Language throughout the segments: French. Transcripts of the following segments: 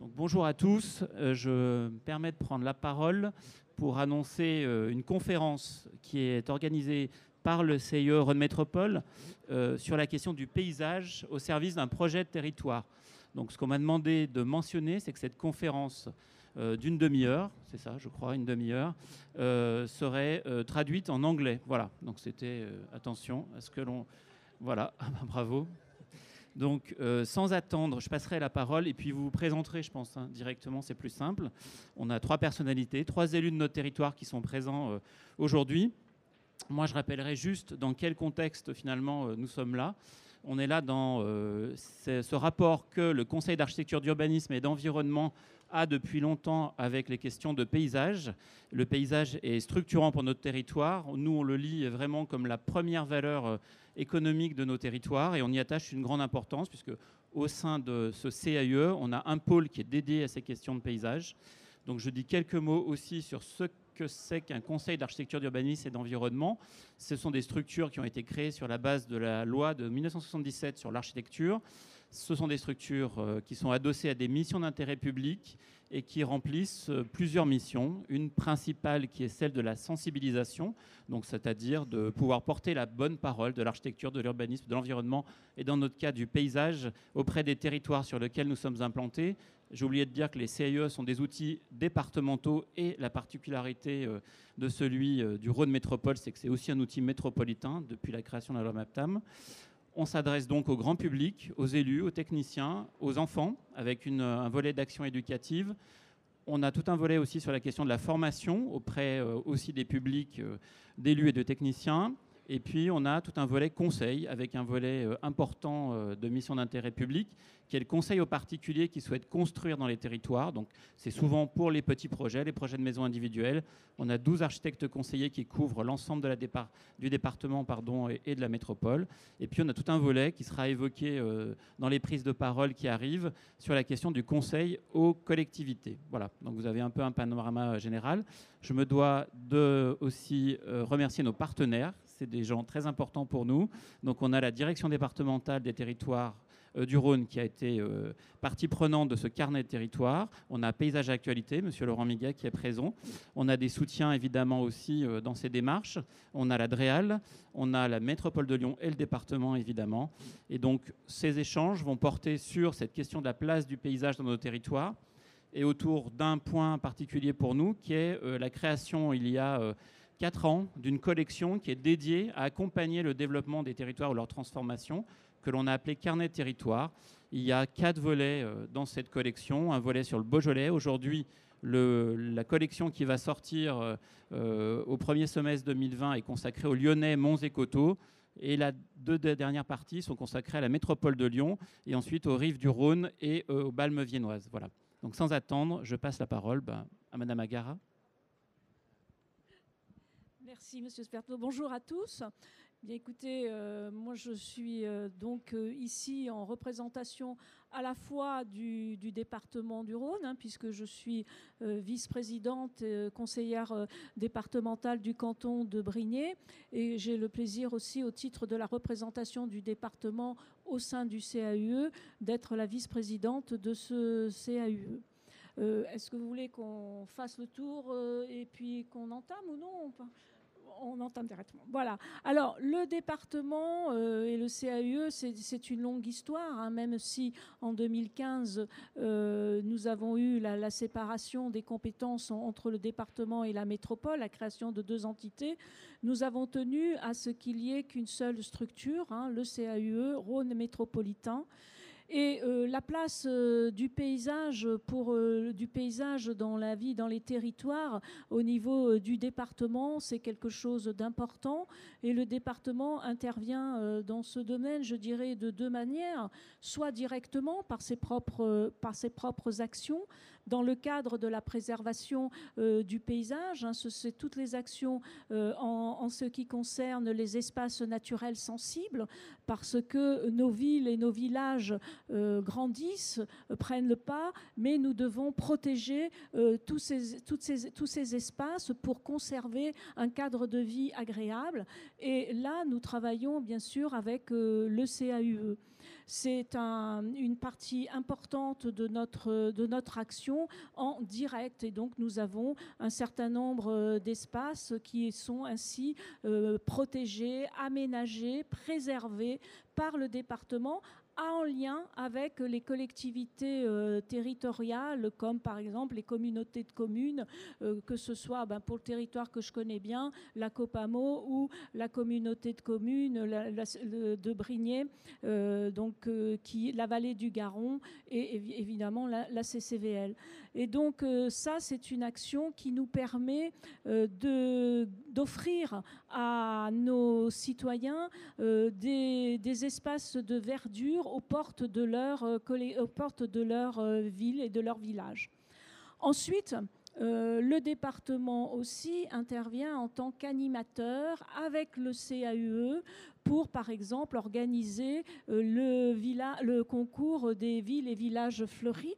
bonjour à tous. Euh, je me permets de prendre la parole pour annoncer euh, une conférence qui est organisée par le CIE Rhône Métropole euh, sur la question du paysage au service d'un projet de territoire. Donc ce qu'on m'a demandé de mentionner, c'est que cette conférence d'une demi-heure, c'est ça, je crois, une demi-heure, serait traduite en anglais. Voilà, donc c'était attention à ce que l'on... Voilà, bravo. Donc, euh, sans attendre, je passerai la parole et puis vous vous présenterez, je pense, hein, directement, c'est plus simple. On a trois personnalités, trois élus de notre territoire qui sont présents euh, aujourd'hui. Moi, je rappellerai juste dans quel contexte, finalement, euh, nous sommes là. On est là dans ce rapport que le Conseil d'architecture, d'urbanisme et d'environnement a depuis longtemps avec les questions de paysage. Le paysage est structurant pour notre territoire. Nous, on le lit vraiment comme la première valeur économique de nos territoires et on y attache une grande importance puisque au sein de ce CAIE, on a un pôle qui est dédié à ces questions de paysage. Donc je dis quelques mots aussi sur ce que c'est qu'un conseil d'architecture, d'urbanisme et d'environnement. Ce sont des structures qui ont été créées sur la base de la loi de 1977 sur l'architecture. Ce sont des structures euh, qui sont adossées à des missions d'intérêt public et qui remplissent euh, plusieurs missions. Une principale qui est celle de la sensibilisation, donc c'est-à-dire de pouvoir porter la bonne parole de l'architecture, de l'urbanisme, de l'environnement et dans notre cas du paysage auprès des territoires sur lesquels nous sommes implantés. J'ai oublié de dire que les CIE sont des outils départementaux et la particularité euh, de celui du Rhône Métropole, c'est que c'est aussi un outil métropolitain depuis la création de la loi MAPTAM. On s'adresse donc au grand public, aux élus, aux techniciens, aux enfants, avec un volet d'action éducative. On a tout un volet aussi sur la question de la formation auprès euh, aussi des publics euh, d'élus et de techniciens. Et puis, on a tout un volet conseil avec un volet euh, important euh, de mission d'intérêt public qui est le conseil aux particuliers qui souhaitent construire dans les territoires. Donc, c'est souvent pour les petits projets, les projets de maisons individuelles. On a 12 architectes conseillers qui couvrent l'ensemble du département et, de la métropole. Et puis, on a tout un volet qui sera évoqué euh, dans les prises de parole qui arrivent sur la question du conseil aux collectivités. Voilà, donc vous avez un peu un panorama général. Je me dois de aussi remercier nos partenaires c'est des gens très importants pour nous. Donc on a la direction départementale des territoires euh, du Rhône qui a été euh, partie prenante de ce carnet de territoire. On a Paysage Actualité, Monsieur Laurent Miguet qui est présent. On a des soutiens évidemment aussi euh, dans ces démarches. On a la DREAL, on a la métropole de Lyon et le département évidemment. Et donc ces échanges vont porter sur cette question de la place du paysage dans nos territoires et autour d'un point particulier pour nous qui est la création il y a 4 ans d'une collection qui est dédiée à accompagner le développement des territoires ou leur transformation, que l'on a appelé Carnet territoire. Il y a quatre volets euh, dans cette collection. Un volet sur le Beaujolais. Aujourd'hui, la collection qui va sortir euh, euh, au premier semestre 2020 est consacrée aux Lyonnais, Monts et Coteaux. Et les deux dernières parties sont consacrées à la métropole de Lyon et ensuite aux rives du Rhône et aux Balmes viennoises. Voilà. Donc sans attendre, je passe la parole ben, à Madame Agara. Merci, Monsieur Sperto. Bonjour à tous. Écoutez, euh, moi je suis euh, donc euh, ici en représentation à la fois du, département du Rhône, hein, puisque je suis vice-présidente, conseillère départementale du canton de Brignais, et j'ai le plaisir aussi, au titre de la représentation du département au sein du CAUE, d'être la vice-présidente de ce CAUE. Est-ce que vous voulez qu'on fasse le tour et puis qu'on entame ou non on entame directement. Voilà. Alors, le département euh, et le CAUE, c'est une longue histoire, hein, même si en 2015, euh, nous avons eu la, séparation des compétences entre le département et la métropole, la création de deux entités. Nous avons tenu à ce qu'il y ait qu'une seule structure, hein, le CAUE, Rhône métropolitain. Et euh, la place euh, du paysage euh, du paysage dans la vie, dans les territoires, au niveau du département, c'est quelque chose d'important. Et le département intervient dans ce domaine, je dirais, de deux manières soit directement par ses propres par ses propres actions, dans le cadre de la préservation du paysage. Hein, c'est toutes les actions en, ce qui concerne les espaces naturels sensibles, parce que nos villes et nos villages grandissent, prennent le pas, mais nous devons protéger tous, ces, tous ces espaces pour conserver un cadre de vie agréable. Et là, nous travaillons bien sûr avec le CAUE. C'est une partie importante de notre, action en direct. Et donc, nous avons un certain nombre euh, d'espaces qui sont ainsi euh, protégés, aménagés, préservés par le département en lien avec les collectivités euh, territoriales, comme par exemple les communautés de communes, euh, que ce soit ben, pour le territoire que je connais bien, la Copamo ou la communauté de communes de Brignais, euh, donc qui, la vallée du Garon et évidemment la, CCVL. Et donc ça, c'est une action qui nous permet d'offrir à nos citoyens des espaces de verdure aux portes de leur, euh, aux portes de leur euh, ville et de leur village. Ensuite, euh, le département aussi intervient en tant qu'animateur avec le CAUE pour, par exemple, organiser le, concours des villes et villages fleuris.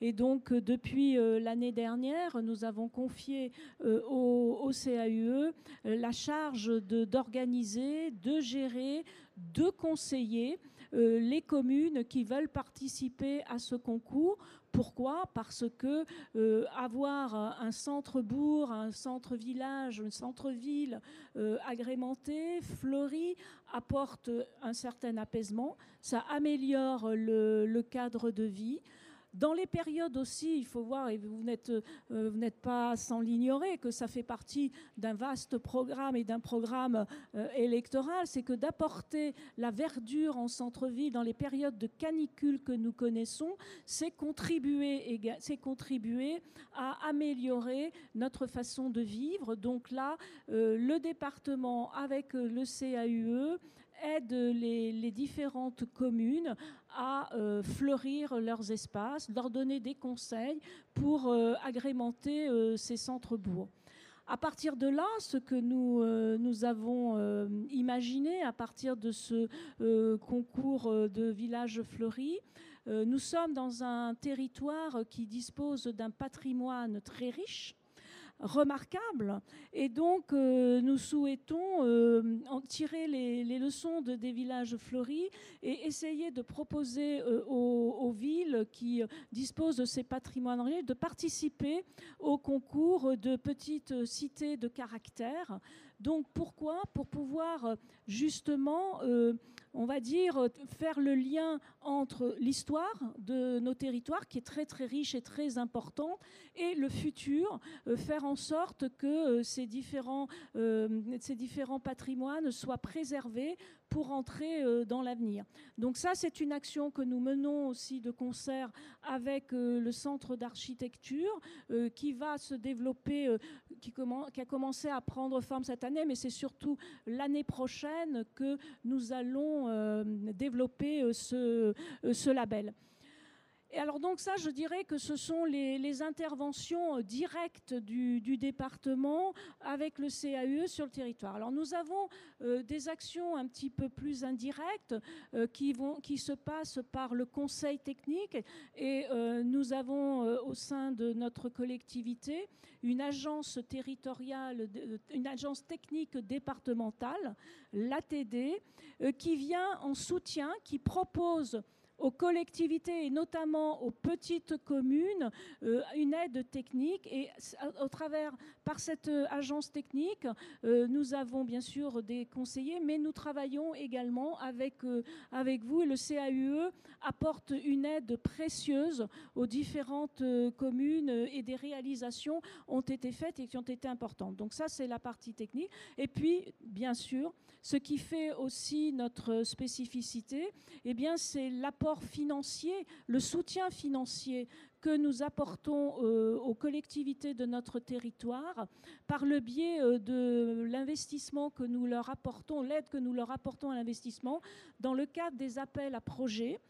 Et donc, depuis l'année dernière, nous avons confié au, au, CAUE la charge d'organiser, de, gérer, de conseiller euh, les communes qui veulent participer à ce concours. Pourquoi? Parce que euh, avoir un centre-bourg, un centre-village, un centre-ville euh, agrémenté, fleuri, apporte un certain apaisement, ça améliore le cadre de vie. Dans les périodes aussi, il faut voir, et vous n'êtes, euh, vous n'êtes pas sans l'ignorer, que ça fait partie d'un vaste programme et d'un programme euh, électoral, c'est que d'apporter la verdure en centre-ville dans les périodes de canicule que nous connaissons, c'est contribuer, c'est contribuer à améliorer notre façon de vivre. Donc là, euh, le département avec le CAUE aide les, différentes communes à euh, fleurir leurs espaces, leur donner des conseils pour euh, agrémenter euh, ces centres-bourgs. À partir de là, ce que nous, nous avons imaginé à partir de ce concours de villages fleuris, nous sommes dans un territoire qui dispose d'un patrimoine très riche remarquable. Et donc, euh, nous souhaitons euh, en tirer les, leçons de, des villages fleuris et essayer de proposer euh, aux, villes qui disposent de ces patrimoines de participer au concours de petites cités de caractère. Donc, pourquoi? Pour pouvoir justement on va dire, faire le lien entre l'histoire de nos territoires, qui est très très riche et très importante, et le futur, euh, faire en sorte que euh, ces différents, euh, ces différents patrimoines soient préservés pour entrer dans l'avenir. Donc ça, c'est une action que nous menons aussi de concert avec le Centre d'architecture qui va se développer, qui, a commencé à prendre forme cette année, mais c'est surtout l'année prochaine que nous allons développer ce, ce label. Et alors donc ça, je dirais que ce sont les, interventions euh, directes du, département avec le CAE sur le territoire. Alors nous avons euh, des actions un petit peu plus indirectes euh, qui, vont, qui se passent par le conseil technique et nous avons au sein de notre collectivité une agence territoriale, une agence technique départementale, l'ATD, qui vient en soutien, qui propose aux collectivités et notamment aux petites communes euh, une aide technique. Et au travers, par cette euh, agence technique, euh, nous avons bien sûr des conseillers, mais nous travaillons également avec, avec vous et le CAUE apporte une aide précieuse aux différentes communes et des réalisations ont été faites et qui ont été importantes. Donc ça, c'est la partie technique. Et puis, bien sûr, ce qui fait aussi notre spécificité, eh bien, c'est l'apport financier, le soutien financier que nous apportons euh, aux collectivités de notre territoire par le biais euh, de l'investissement que nous leur apportons, l'aide que nous leur apportons à l'investissement dans le cadre des appels à projets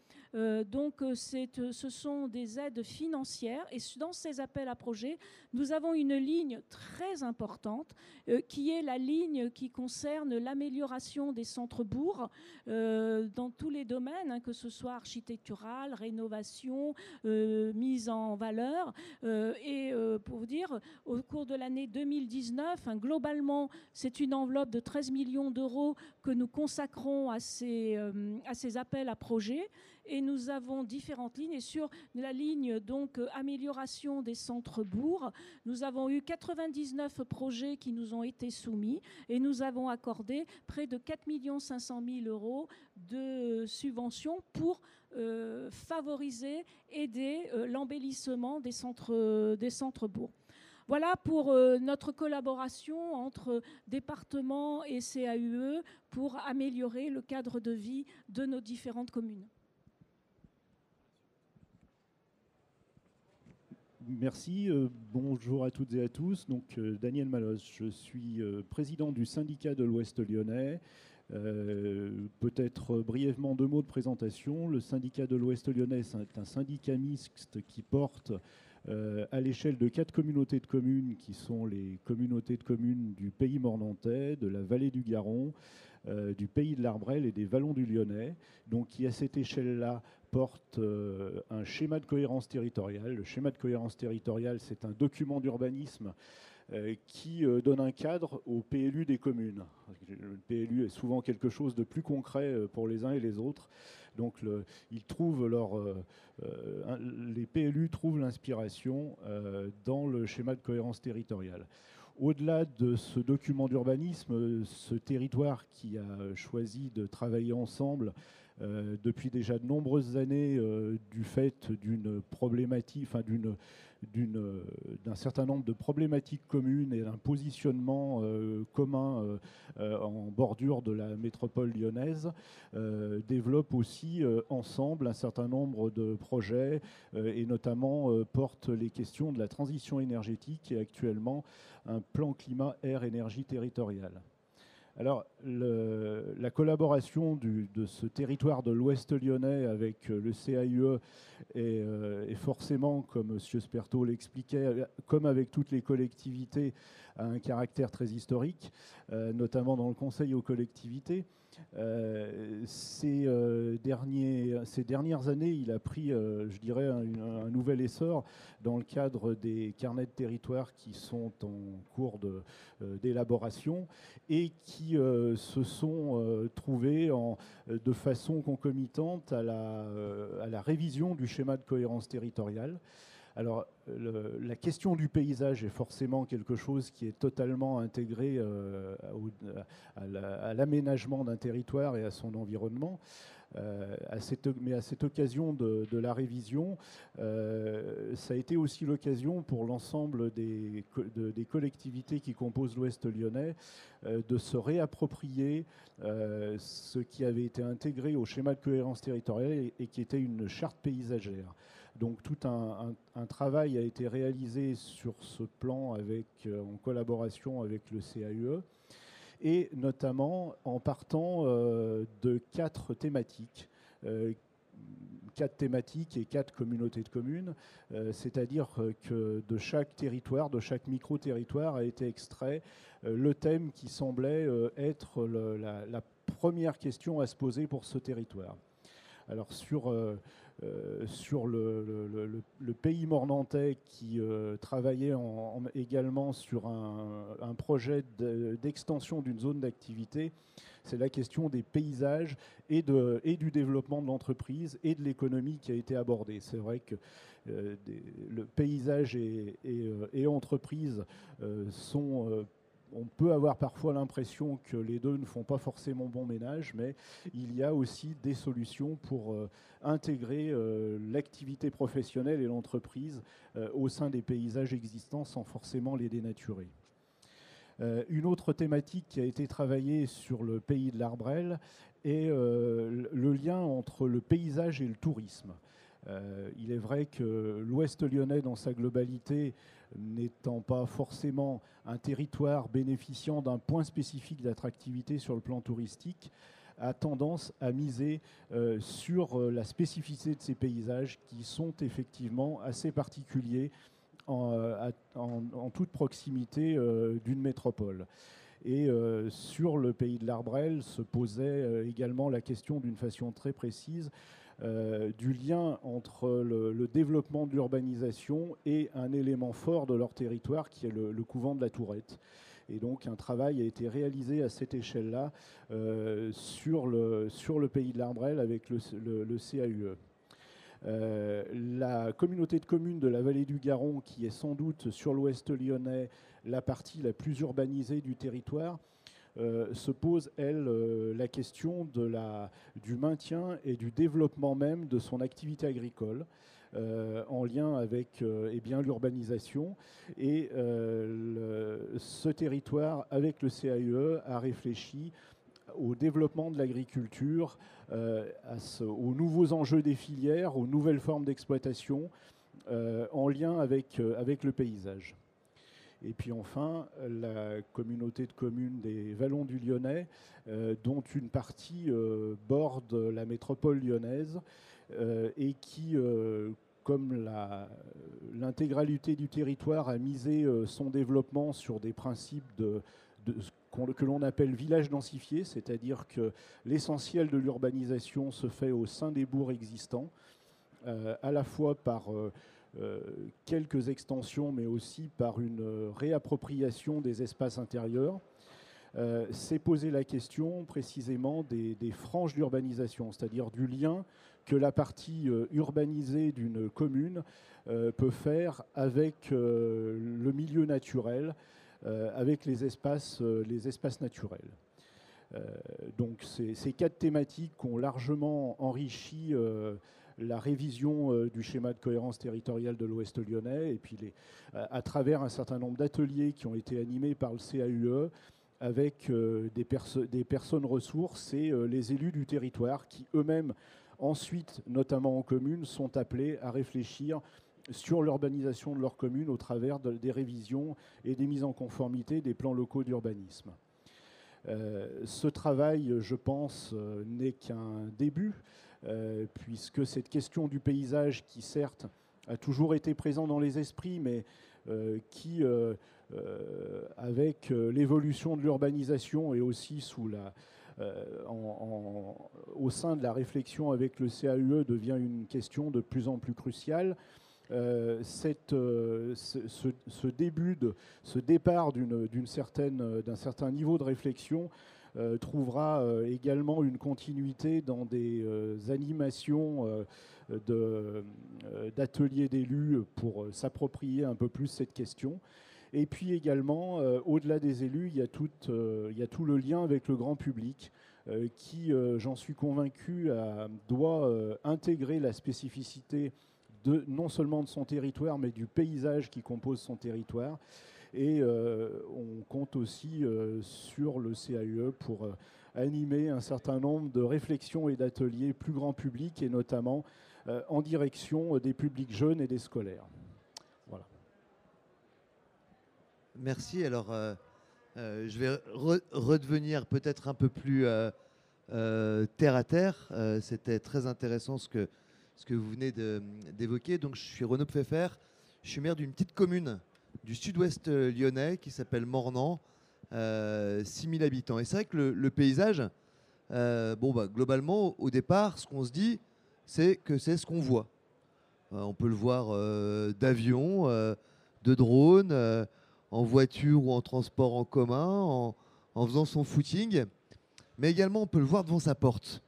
donc ce sont des aides financières et dans ces appels à projets, nous avons une ligne très importante qui est la ligne qui concerne l'amélioration des centres-bourgs dans tous les domaines, hein, que ce soit architectural, rénovation, mise en valeur. et pour vous dire, au cours de l'année 2019, hein, globalement, c'est une enveloppe de 13 millions d'euros que nous consacrons à ces, euh, à ces appels à projets. Et nous avons différentes lignes. Et sur la ligne donc euh, amélioration des centres-bourgs, nous avons eu 99 projets qui nous ont été soumis et nous avons accordé près de 4 500 000 euros de subventions pour euh, favoriser, aider l'embellissement des centres des centres-bourgs. Voilà pour euh, notre collaboration entre département et CAUE pour améliorer le cadre de vie de nos différentes communes. Merci. Euh, bonjour à toutes et à tous. Donc, euh, Daniel Malos, je suis président du syndicat de l'Ouest lyonnais. Peut-être brièvement deux mots de présentation. Le syndicat de l'Ouest lyonnais, c'est un syndicat mixte qui porte à l'échelle de quatre communautés de communes qui sont les communautés de communes du pays mornantais, de la vallée du Garon, euh, du pays de l'Arbrel et des vallons du Lyonnais, donc qui à cette échelle-là porte euh, un schéma de cohérence territoriale. Le schéma de cohérence territoriale, c'est un document d'urbanisme qui donne un cadre au PLU des communes. Le PLU est souvent quelque chose de plus concret pour les uns et les autres. Donc ils trouvent leur, euh, euh, les PLU trouvent l'inspiration euh, dans le schéma de cohérence territoriale. Au-delà de ce document d'urbanisme, ce territoire qui a choisi de travailler ensemble depuis déjà de nombreuses années du fait d'une problématique, enfin d'une d'un certain nombre de problématiques communes et d'un positionnement euh, commun euh, euh, en bordure de la métropole lyonnaise, développe aussi ensemble un certain nombre de projets et notamment porte les questions de la transition énergétique et actuellement un plan climat air énergie territorial. Alors, la collaboration de ce territoire de l'Ouest lyonnais avec euh, le CAIE euh, est, forcément, comme M. Sperto l'expliquait, comme avec toutes les collectivités, a un caractère très historique, euh, notamment dans le Conseil aux collectivités. Euh, ces, euh, ces dernières années, il a pris, euh, je dirais, un, nouvel essor dans le cadre des carnets de territoire qui sont en cours d'élaboration et qui se sont trouvés de façon concomitante à la révision du schéma de cohérence territoriale. Alors, la question du paysage est forcément quelque chose qui est totalement intégré euh, à l'aménagement d'un territoire et à son environnement. Euh, mais à cette occasion de, la révision, euh, ça a été aussi l'occasion pour l'ensemble des, collectivités qui composent l'Ouest lyonnais de se réapproprier ce qui avait été intégré au schéma de cohérence territoriale et qui était une charte paysagère. Donc tout un, travail a été réalisé sur ce plan avec, euh, en collaboration avec le CAUE et notamment en partant euh, de quatre thématiques. Euh, quatre thématiques et quatre communautés de communes, c'est-à-dire que de chaque territoire, de chaque micro-territoire a été extrait le thème qui semblait être la, première question à se poser pour ce territoire. Alors sur euh, sur le, pays mornantais qui euh, travaillait également sur un, projet d'extension d'une zone d'activité. C'est la question des paysages et, du développement de l'entreprise et de l'économie qui a été abordée. C'est vrai que euh, le paysage et, et entreprise sont on peut avoir parfois l'impression que les deux ne font pas forcément bon ménage, mais il y a aussi des solutions pour euh, intégrer euh, l'activité professionnelle et l'entreprise euh, au sein des paysages existants sans forcément les dénaturer. une autre thématique qui a été travaillée sur le pays de l'Arbrel est le lien entre le paysage et le tourisme. il est vrai que l'Ouest lyonnais, dans sa globalité, n'étant pas forcément un territoire bénéficiant d'un point spécifique d'attractivité sur le plan touristique, a tendance à miser sur la spécificité de ces paysages qui sont effectivement assez particuliers en, toute proximité d'une métropole. Et sur le pays de l'Arbrel se posait également la question d'une façon très précise euh, du lien entre le, développement de l'urbanisation et un élément fort de leur territoire qui est le, couvent de la Tourette. Et donc un travail a été réalisé à cette échelle-là euh, sur, le, sur le pays de l'Arbrel avec le, CAUE. Euh, la communauté de communes de la vallée du Garon, qui est sans doute sur l'ouest lyonnais la partie la plus urbanisée du territoire, euh, se pose, elle, euh, la question du maintien et du développement même de son activité agricole. Euh, en lien avec eh l'urbanisation. Et ce territoire, avec le CAE, a réfléchi au développement de l'agriculture, aux nouveaux enjeux des filières, aux nouvelles formes d'exploitation, en lien avec le paysage. Et puis enfin, la communauté de communes des Vallons du Lyonnais, euh, dont une partie euh, borde la métropole lyonnaise euh, et qui, comme l'intégralité du territoire, a misé son développement sur des principes que l'on appelle village densifié, c'est-à-dire que l'essentiel de l'urbanisation se fait au sein des bourgs existants, à la fois par quelques extensions, mais aussi par une euh, réappropriation des espaces intérieurs, euh, c'est poser la question précisément des, franges d'urbanisation, c'est-à-dire du lien que la partie urbanisée d'une commune peut faire avec le milieu naturel, avec les espaces, les espaces naturels. donc ces, quatre thématiques ont largement enrichi la révision euh, du schéma de cohérence territoriale de l'Ouest lyonnais, et puis les, à, travers un certain nombre d'ateliers qui ont été animés par le CAUE avec euh, des, personnes ressources et euh, les élus du territoire qui eux-mêmes, ensuite, notamment en commune, sont appelés à réfléchir sur l'urbanisation de leur commune au travers des révisions et des mises en conformité des plans locaux d'urbanisme. ce travail, je pense, n'est qu'un début. Euh, puisque cette question du paysage, qui certes a toujours été présent dans les esprits, mais euh, qui, euh, avec l'évolution de l'urbanisation et aussi sous la, au sein de la réflexion avec le CAUE devient une question de plus en plus cruciale. cette, ce, début, de, ce départ d'un certain niveau de réflexion euh, trouvera euh, également une continuité dans des euh, animations d'ateliers d'élus pour s'approprier un peu plus cette question. Et puis également, au-delà des élus, il y, a tout, il y, a tout, le lien avec le grand public qui, j'en suis convaincu, doit intégrer la spécificité de, non seulement de son territoire, mais du paysage qui compose son territoire. Et euh, on compte aussi euh, sur le CAUE pour euh, animer un certain nombre de réflexions et d'ateliers plus grand public et notamment en direction des publics jeunes et des scolaires. Voilà. Merci. Alors, je vais redevenir peut-être un peu plus terre à terre. C'était très intéressant ce que, ce que vous venez d'évoquer. Donc, je suis Renaud Pfeffer. Je suis maire d'une petite commune du sud-ouest euh, lyonnais qui s'appelle Mornan, 6000 euh, habitants. Et c'est vrai que le, paysage, euh, bah, globalement, au départ, ce qu'on se dit, c'est que c'est ce qu'on voit. on peut le voir d'avion, de drone, en voiture ou en transport en commun, en, en, faisant son footing, mais également on peut le voir devant sa porte.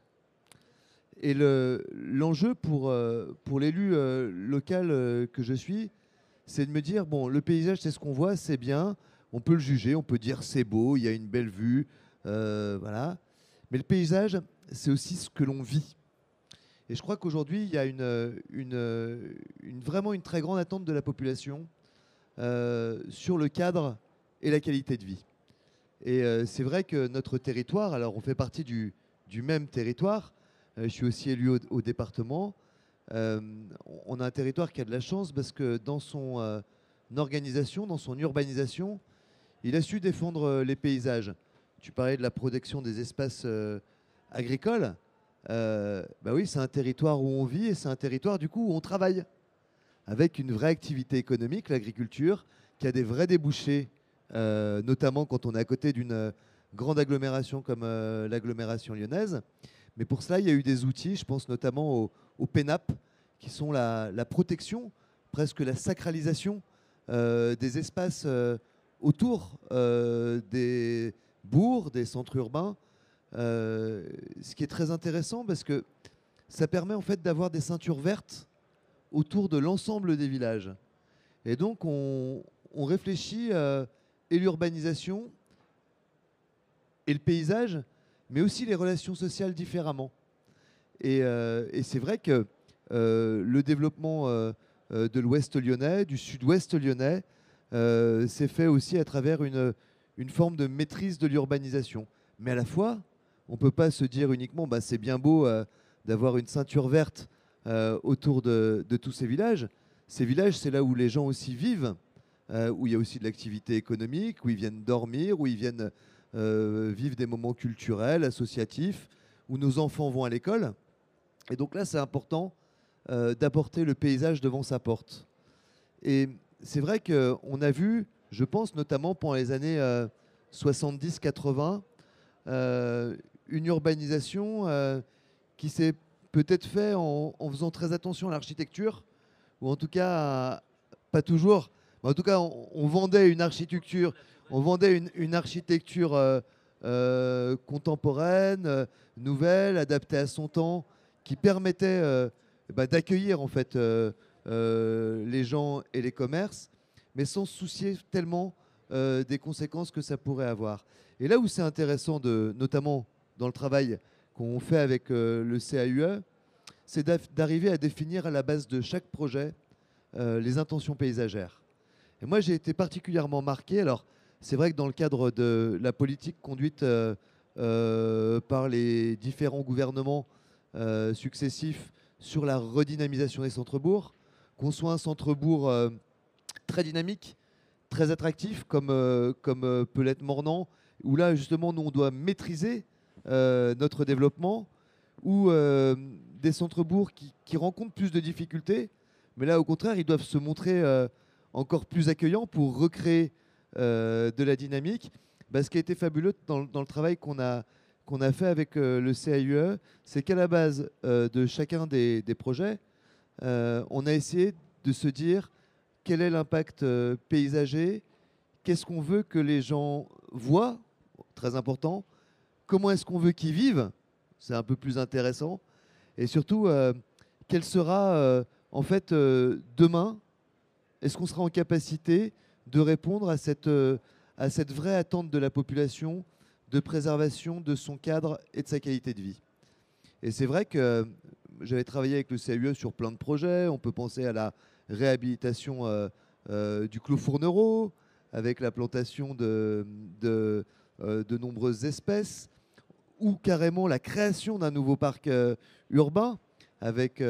Et l'enjeu pour, pour l'élu local que je suis, c'est de me dire, bon, le paysage, c'est ce qu'on voit, c'est bien, on peut le juger, on peut dire c'est beau, il y a une belle vue, euh, voilà. Mais le paysage, c'est aussi ce que l'on vit. Et je crois qu'aujourd'hui, il y a une, vraiment une très grande attente de la population euh, sur le cadre et la qualité de vie. Et euh, c'est vrai que notre territoire, alors on fait partie du, même territoire, je suis aussi élu au département, on a un territoire qui a de la chance parce que dans son euh, organisation, dans son urbanisation, il a su défendre euh, les paysages. Tu parlais de la protection des espaces agricole, euh, bah oui, c'est un territoire où on vit et c'est un territoire du coup où on travaille, avec une vraie activité économique, l'agriculture, qui a des vrais débouchés, euh, notamment quand on est à côté d'une grande agglomération comme euh, l'agglomération lyonnaise. Mais pour cela, il y a eu des outils, je pense notamment au, PENAP, qui sont la, protection, presque la sacralisation euh, des espaces euh, autour euh, des bourgs, des centres urbains. Ce qui est très intéressant parce que ça permet en fait d'avoir des ceintures vertes autour de l'ensemble des villages. Et donc on, on réfléchit et l'urbanisation et le paysage, mais aussi les relations sociales différemment. Et, euh, c'est vrai que euh, le développement euh, de l'ouest lyonnais, du sud-ouest lyonnais, s'est fait aussi à travers une, forme de maîtrise de l'urbanisation. Mais à la fois, on ne peut pas se dire uniquement, bah, c'est bien beau d'avoir une ceinture verte autour de, tous ces villages. Ces villages, c'est là où les gens aussi vivent, où il y a aussi de l'activité économique, où ils viennent dormir, où ils viennent euh, vivre des moments culturels, associatifs, où nos enfants vont à l'école. Et donc là, c'est important euh, d'apporter le paysage devant sa porte. Et c'est vrai qu'on a vu, je pense notamment pendant les années 70-80, euh, une urbanisation qui s'est peut-être faite en, faisant très attention à l'architecture, ou en tout cas, pas toujours, en tout cas, on, vendait une architecture, on vendait une, architecture euh, euh, contemporaine, euh, nouvelle, adaptée à son temps, qui permettait bah, d'accueillir en fait les gens et les commerces, mais sans se soucier tellement des conséquences que ça pourrait avoir. Et là où c'est intéressant, notamment dans le travail qu'on fait avec le CAUE, c'est d'arriver à définir à la base de chaque projet les intentions paysagères. Et moi, j'ai été particulièrement marqué. Alors, c'est vrai que dans le cadre de la politique conduite euh, euh, par les différents gouvernements euh, successifs sur la redynamisation des centres-bourgs, qu'on soit un centre-bourg très dynamique, très attractif, comme, comme peut l'être Mornan, où là, justement, nous, on doit maîtriser notre développement, ou des centres-bourgs qui, rencontrent plus de difficultés, mais là, au contraire, ils doivent se montrer encore plus accueillants pour recréer euh, de la dynamique. Bah, ce qui a été fabuleux dans, le- travail qu'on a, qu'on a fait avec euh, le CAUE, c'est qu'à la base euh, de chacun des, projets, on a essayé de se dire quel est l'impact paysager, qu'est-ce qu'on veut que les gens voient, très important, comment est-ce qu'on veut qu'ils vivent, c'est un peu plus intéressant, et surtout, quel sera en fait demain, est-ce qu'on sera en capacité de répondre à cette, euh, à cette vraie attente de la population de préservation de son cadre et de sa qualité de vie? Et c'est vrai que euh, j'avais travaillé avec le CAUE sur plein de projets. On peut penser à la réhabilitation euh, du Clos Fournereau, avec la plantation de, de, de nombreuses espèces, ou carrément la création d'un nouveau parc urbain, avec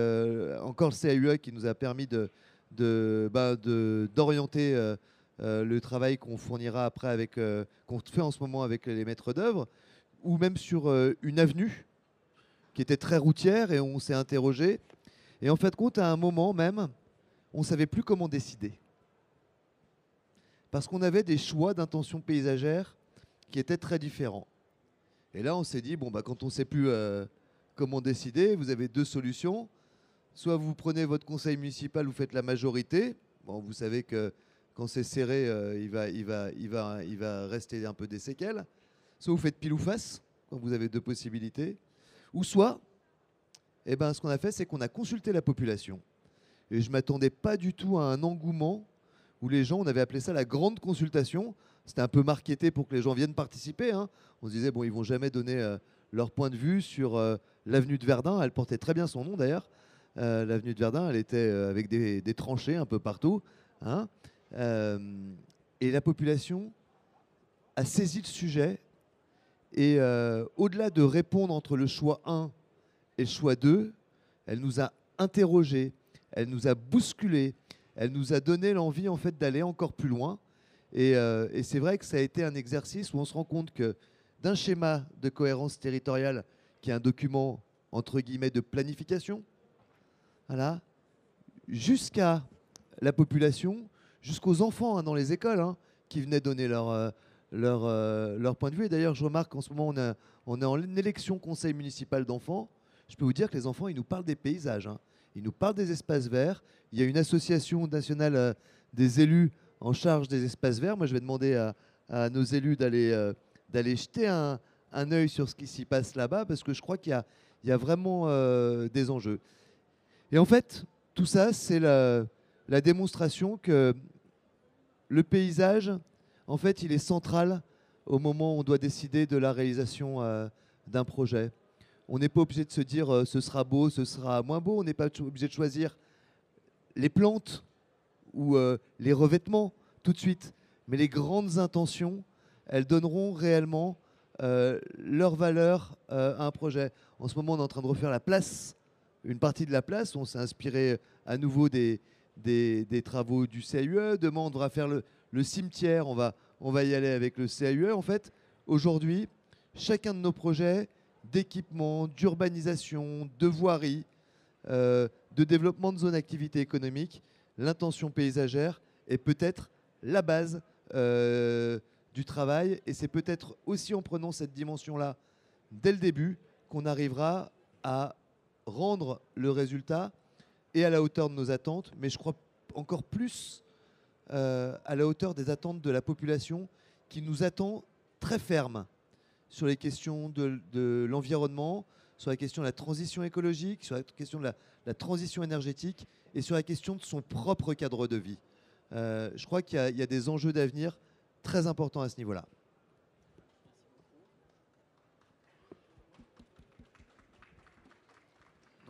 encore le CAUE qui nous a permis de, de, bah, de- d'orienter euh, euh, le travail qu'on fournira après avec euh, qu'on fait en ce moment avec les maîtres d'œuvre, ou même sur euh, une avenue qui était très routière et on s'est interrogé. Et en fait, compte à un moment même, on savait plus comment décider, parce qu'on avait des choix d'intention paysagère qui étaient très différents. Et là, on s'est dit bon bah quand on sait plus comment décider, vous avez deux solutions. Soit vous prenez votre conseil municipal, vous faites la majorité. Bon, vous savez que quand c'est serré, euh, il, va, il, va, il, va, il va rester un peu des séquelles. Soit vous faites pile ou face, quand vous avez deux possibilités. Ou soit, eh ben, ce qu'on a fait, c'est qu'on a consulté la population. Et je ne m'attendais pas du tout à un engouement où les gens, on avait appelé ça la grande consultation. C'était un peu marketé pour que les gens viennent participer. hein. On se disait, bon, ils vont jamais donner euh, leur point de vue sur euh, l'avenue de Verdun. Elle portait très bien son nom d'ailleurs. Euh, l'avenue de Verdun, elle était euh, avec des, tranchées un peu partout. hein. Euh, et la population a saisi le sujet. Et au-delà de répondre entre le choix 1 et le choix 2, elle nous a interrogés, elle nous a bousculés, elle nous a donné l'envie en fait d'aller encore plus loin. Et, et c'est vrai que ça a été un exercice où on se rend compte que d'un schéma de cohérence territoriale qui est un document entre guillemets de planification, jusqu'à la population, jusqu'aux enfants hein, dans les écoles hein, qui venaient donner leur, euh, euh, leur point de vue. Et d'ailleurs, je remarque qu'en ce moment, on, est en élection conseil municipal d'enfants. Je peux vous dire que les enfants, ils nous parlent des paysages, hein. ils nous parlent des espaces verts. Il y a une association nationale euh, des élus en charge des espaces verts. Moi, je vais demander à, nos élus d'aller jeter un, un œil sur ce qui s'y passe là-bas, parce que je crois qu'il y a vraiment des enjeux. Et en fait, tout ça, c'est la, démonstration que le paysage, en fait, il est central au moment où on doit décider de la réalisation euh, d'un projet. On n'est pas obligé de se dire euh, ce sera beau, ce sera moins beau. On n'est pas obligé de choisir les plantes ou euh, les revêtements tout de suite. Mais les grandes intentions, elles donneront réellement leur valeur à un projet. En ce moment, on est en train de refaire la place, une partie de la place. On s'est inspiré à nouveau des, des, travaux du CAUE. Demain, on devra faire le, le cimetière. On va, on va y aller avec le CAUE. En fait, aujourd'hui, chacun de nos projets d'équipement, d'urbanisation, de voirie, euh, de développement de zones d'activité économique, l'intention paysagère est peut-être la base euh, du travail. Et c'est peut-être aussi en prenant cette dimension-là dès le début qu'on arrivera à rendre le résultat et à la hauteur de nos attentes, mais je crois encore plus euh, à la hauteur des attentes de la population qui nous attend très ferme sur les questions de, l'environnement, sur la question de la transition écologique, sur la question de la, transition énergétique et sur la question de son propre cadre de vie. Euh, je crois qu'il y, a des enjeux d'avenir très importants à ce niveau-là.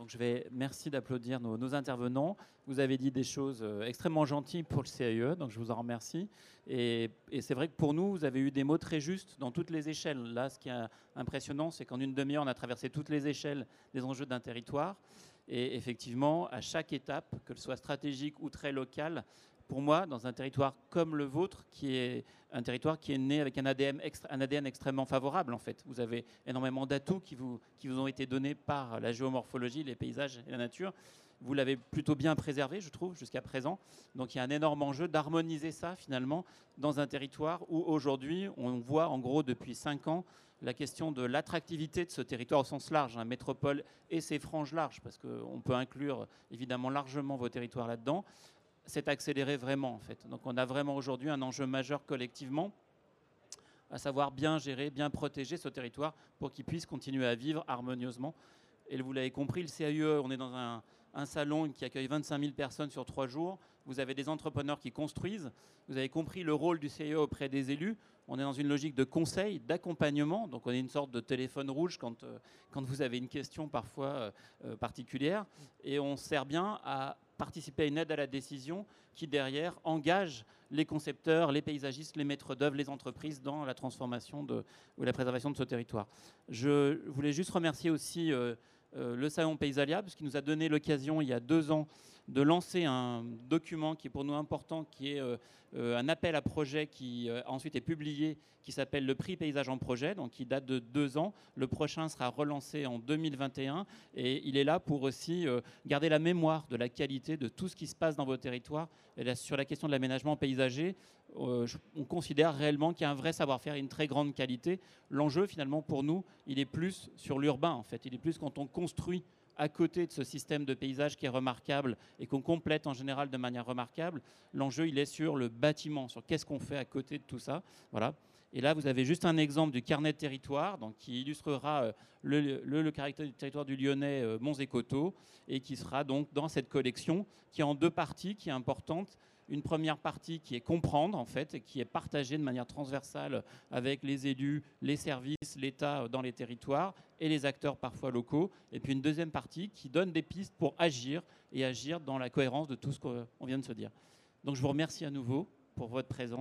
Je vais merci d'applaudir nos, intervenants. Vous avez dit des choses euh, extrêmement gentilles pour le CAE, donc je vous en remercie. Et, c'est vrai que pour nous, vous avez eu des mots très justes dans toutes les échelles. Là, ce qui est impressionnant, c'est qu'en une demi-heure, on a traversé toutes les échelles des enjeux d'un territoire. Et effectivement, à chaque étape, que ce soit stratégique ou très local, pour moi, dans un territoire comme le vôtre, qui est un territoire qui est né avec un ADN, extrêmement favorable, en fait. Vous avez énormément d'atouts qui vous, ont été donnés par la géomorphologie, les paysages et la nature. Vous l'avez plutôt bien préservé, je trouve, jusqu'à présent. Donc il y a un énorme enjeu d'harmoniser ça, finalement, dans un territoire où aujourd'hui, on voit en gros depuis cinq ans la question de l'attractivité de ce territoire au sens large, hein, métropole et ses franges larges, parce qu'on peut inclure évidemment largement vos territoires là-dedans s'est accéléré vraiment en fait. Donc on a vraiment aujourd'hui un enjeu majeur collectivement, à savoir bien gérer, bien protéger ce territoire pour qu'il puisse continuer à vivre harmonieusement. Et vous l'avez compris, le CAUE, on est dans un, salon qui accueille 25 000 personnes sur trois jours. Vous avez des entrepreneurs qui construisent. Vous avez compris le rôle du CIE auprès des élus. On est dans une logique de conseil, d'accompagnement. Donc on est une sorte de téléphone rouge quand, euh, quand vous avez une question parfois euh, euh, particulière. Et on sert bien à participer à une aide à la décision qui derrière engage les concepteurs, les paysagistes, les maîtres d'œuvre, les entreprises dans la transformation ou la préservation de ce territoire. Je voulais juste remercier aussi le Salon Paysalia, qui nous a donné l'occasion il y a deux ans de lancer un document qui est pour nous important, qui est euh, euh, un appel à projet qui ensuite est publié, qui s'appelle le prix paysage en projet, donc qui date de deux ans. Le prochain sera relancé en 2021 et il est là pour aussi garder la mémoire de la qualité de tout ce qui se passe dans vos territoires. Sur la question de l'aménagement paysager, on considère réellement qu'il y a un vrai savoir-faire et une très grande qualité. L'enjeu, finalement, pour nous, il est plus sur l'urbain, en fait. Il est plus quand on construit à côté de ce système de paysage qui est remarquable et qu'on complète en général de manière remarquable. L'enjeu, il est sur le bâtiment, sur qu'est-ce qu'on fait à côté de tout ça. Voilà. Et là, vous avez juste un exemple du carnet de territoire donc, qui illustrera euh, le, le, caractère du territoire du Lyonnais euh, Monts et Coteaux et qui sera donc dans cette collection qui est en deux parties, qui est importante une première partie qui est comprendre, en fait, et qui est partagée de manière transversale avec les élus, les services, l'État dans les territoires et les acteurs parfois locaux. Et puis une deuxième partie qui donne des pistes pour agir et agir dans la cohérence de tout ce qu'on vient de se dire. Donc je vous remercie à nouveau pour votre présence.